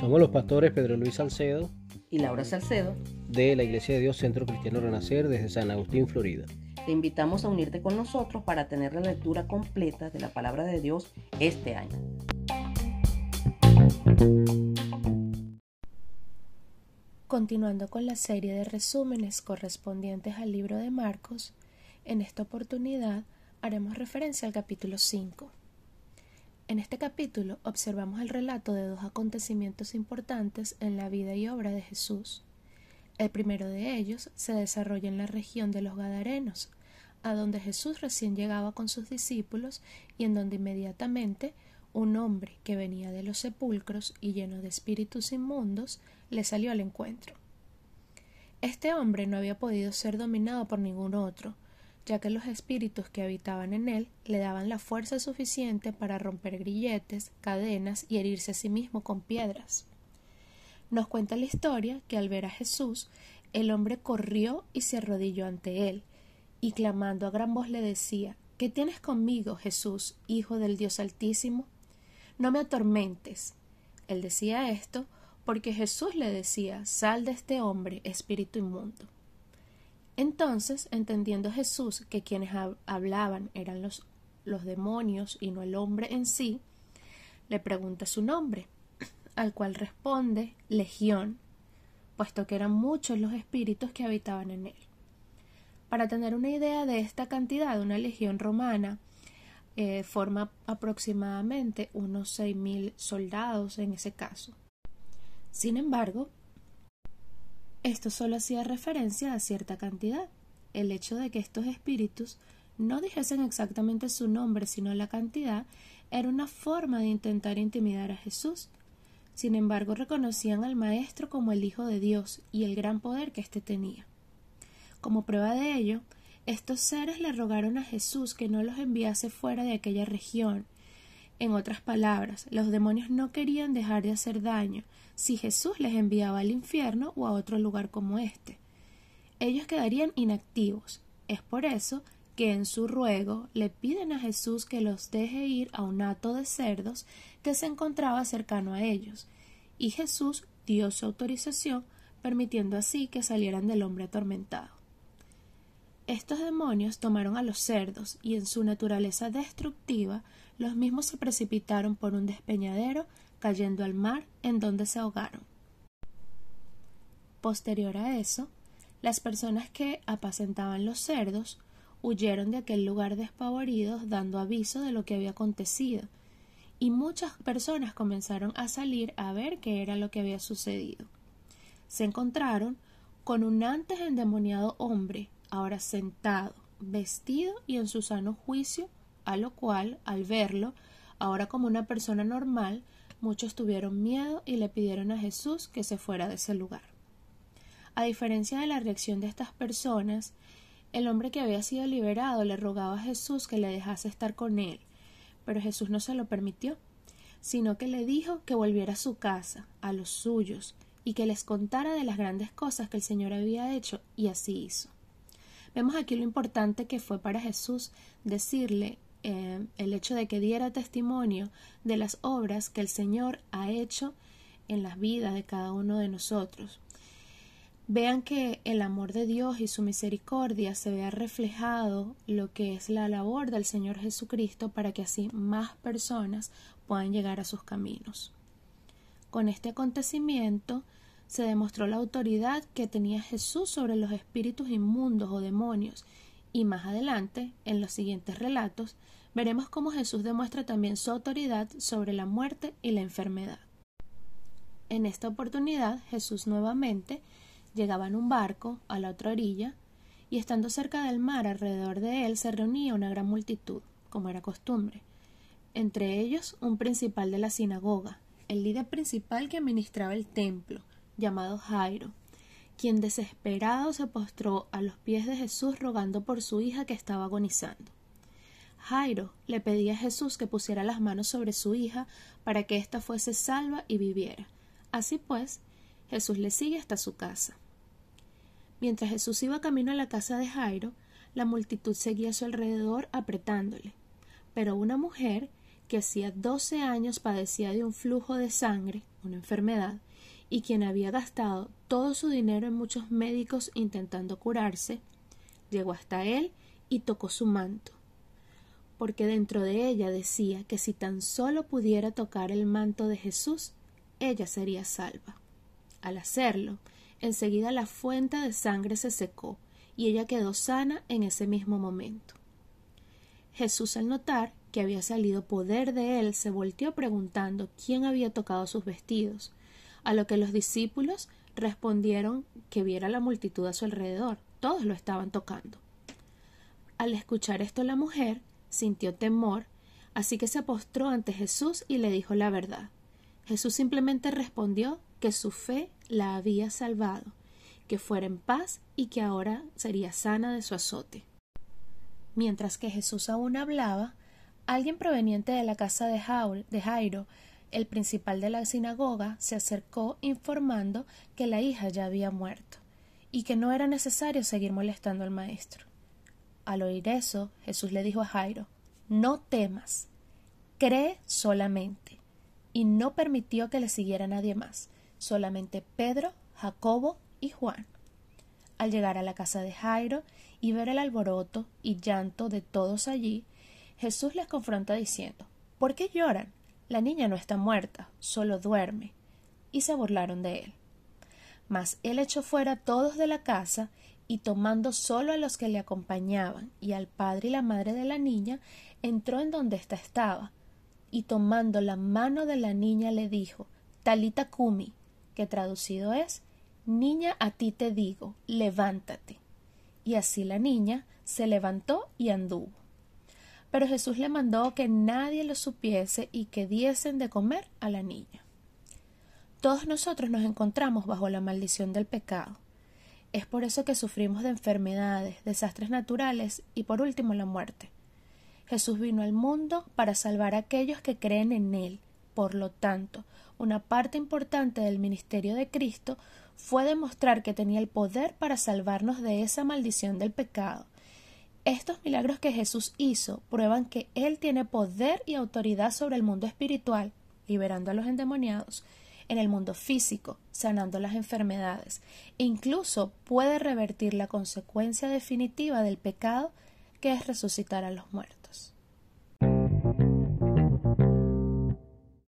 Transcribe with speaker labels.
Speaker 1: Somos los pastores Pedro Luis Salcedo
Speaker 2: y Laura Salcedo
Speaker 1: de la Iglesia de Dios Centro Cristiano Renacer desde San Agustín, Florida.
Speaker 2: Te invitamos a unirte con nosotros para tener la lectura completa de la palabra de Dios este año.
Speaker 3: Continuando con la serie de resúmenes correspondientes al libro de Marcos, en esta oportunidad haremos referencia al capítulo 5. En este capítulo observamos el relato de dos acontecimientos importantes en la vida y obra de Jesús. El primero de ellos se desarrolla en la región de los Gadarenos, a donde Jesús recién llegaba con sus discípulos y en donde inmediatamente un hombre que venía de los sepulcros y lleno de espíritus inmundos le salió al encuentro. Este hombre no había podido ser dominado por ningún otro, ya que los espíritus que habitaban en él le daban la fuerza suficiente para romper grilletes, cadenas y herirse a sí mismo con piedras. Nos cuenta la historia que al ver a Jesús, el hombre corrió y se arrodilló ante él, y clamando a gran voz le decía ¿Qué tienes conmigo, Jesús, Hijo del Dios Altísimo? No me atormentes. Él decía esto porque Jesús le decía Sal de este hombre, espíritu inmundo. Entonces, entendiendo Jesús que quienes hablaban eran los, demonios y no el hombre en sí, le pregunta su nombre, al cual responde Legión, puesto que eran muchos los espíritus que habitaban en él. Para tener una idea de esta cantidad, una legión romana eh, forma aproximadamente unos seis mil soldados en ese caso. Sin embargo, esto solo hacía referencia a cierta cantidad. El hecho de que estos espíritus no dijesen exactamente su nombre, sino la cantidad, era una forma de intentar intimidar a Jesús. Sin embargo, reconocían al Maestro como el Hijo de Dios y el gran poder que éste tenía. Como prueba de ello, estos seres le rogaron a Jesús que no los enviase fuera de aquella región. En otras palabras, los demonios no querían dejar de hacer daño, si Jesús les enviaba al infierno o a otro lugar como este. Ellos quedarían inactivos. Es por eso que en su ruego le piden a Jesús que los deje ir a un hato de cerdos que se encontraba cercano a ellos, y Jesús dio su autorización, permitiendo así que salieran del hombre atormentado. Estos demonios tomaron a los cerdos y en su naturaleza destructiva los mismos se precipitaron por un despeñadero cayendo al mar en donde se ahogaron. Posterior a eso, las personas que apacentaban los cerdos huyeron de aquel lugar despavoridos dando aviso de lo que había acontecido, y muchas personas comenzaron a salir a ver qué era lo que había sucedido. Se encontraron con un antes endemoniado hombre, ahora sentado, vestido y en su sano juicio, a lo cual, al verlo, ahora como una persona normal, Muchos tuvieron miedo y le pidieron a Jesús que se fuera de ese lugar. A diferencia de la reacción de estas personas, el hombre que había sido liberado le rogaba a Jesús que le dejase estar con él, pero Jesús no se lo permitió, sino que le dijo que volviera a su casa, a los suyos, y que les contara de las grandes cosas que el Señor había hecho, y así hizo. Vemos aquí lo importante que fue para Jesús decirle eh, el hecho de que diera testimonio de las obras que el Señor ha hecho en las vidas de cada uno de nosotros. Vean que el amor de Dios y su misericordia se vea reflejado lo que es la labor del Señor Jesucristo para que así más personas puedan llegar a sus caminos. Con este acontecimiento se demostró la autoridad que tenía Jesús sobre los espíritus inmundos o demonios. Y más adelante, en los siguientes relatos, veremos cómo Jesús demuestra también su autoridad sobre la muerte y la enfermedad. En esta oportunidad, Jesús nuevamente llegaba en un barco a la otra orilla, y estando cerca del mar alrededor de él se reunía una gran multitud, como era costumbre, entre ellos un principal de la sinagoga, el líder principal que administraba el templo, llamado Jairo, quien desesperado se postró a los pies de Jesús rogando por su hija que estaba agonizando. Jairo le pedía a Jesús que pusiera las manos sobre su hija para que ésta fuese salva y viviera. Así pues, Jesús le sigue hasta su casa. Mientras Jesús iba camino a la casa de Jairo, la multitud seguía a su alrededor apretándole. Pero una mujer, que hacía doce años padecía de un flujo de sangre, una enfermedad, y quien había gastado todo su dinero en muchos médicos intentando curarse, llegó hasta él y tocó su manto, porque dentro de ella decía que si tan solo pudiera tocar el manto de Jesús, ella sería salva. Al hacerlo, enseguida la fuente de sangre se secó y ella quedó sana en ese mismo momento. Jesús al notar que había salido poder de él se volteó preguntando quién había tocado sus vestidos, a lo que los discípulos respondieron que viera la multitud a su alrededor, todos lo estaban tocando. Al escuchar esto la mujer sintió temor, así que se postró ante Jesús y le dijo la verdad. Jesús simplemente respondió que su fe la había salvado, que fuera en paz y que ahora sería sana de su azote. Mientras que Jesús aún hablaba, alguien proveniente de la casa de, de Jairo, el principal de la sinagoga, se acercó informando que la hija ya había muerto y que no era necesario seguir molestando al maestro. Al oír eso, Jesús le dijo a Jairo No temas, cree solamente y no permitió que le siguiera nadie más, solamente Pedro, Jacobo y Juan. Al llegar a la casa de Jairo y ver el alboroto y llanto de todos allí, Jesús les confronta diciendo ¿Por qué lloran? La niña no está muerta, solo duerme. Y se burlaron de él. Mas él echó fuera a todos de la casa y tomando solo a los que le acompañaban y al padre y la madre de la niña, entró en donde ésta estaba y tomando la mano de la niña le dijo Talita Kumi, que traducido es Niña, a ti te digo, levántate. Y así la niña se levantó y anduvo. Pero Jesús le mandó que nadie lo supiese y que diesen de comer a la niña. Todos nosotros nos encontramos bajo la maldición del pecado. Es por eso que sufrimos de enfermedades, desastres naturales y por último la muerte. Jesús vino al mundo para salvar a aquellos que creen en Él. Por lo tanto, una parte importante del ministerio de Cristo fue demostrar que tenía el poder para salvarnos de esa maldición del pecado. Estos milagros que Jesús hizo prueban que Él tiene poder y autoridad sobre el mundo espiritual, liberando a los endemoniados, en el mundo físico, sanando las enfermedades, incluso puede revertir la consecuencia definitiva del pecado que es resucitar a los muertos.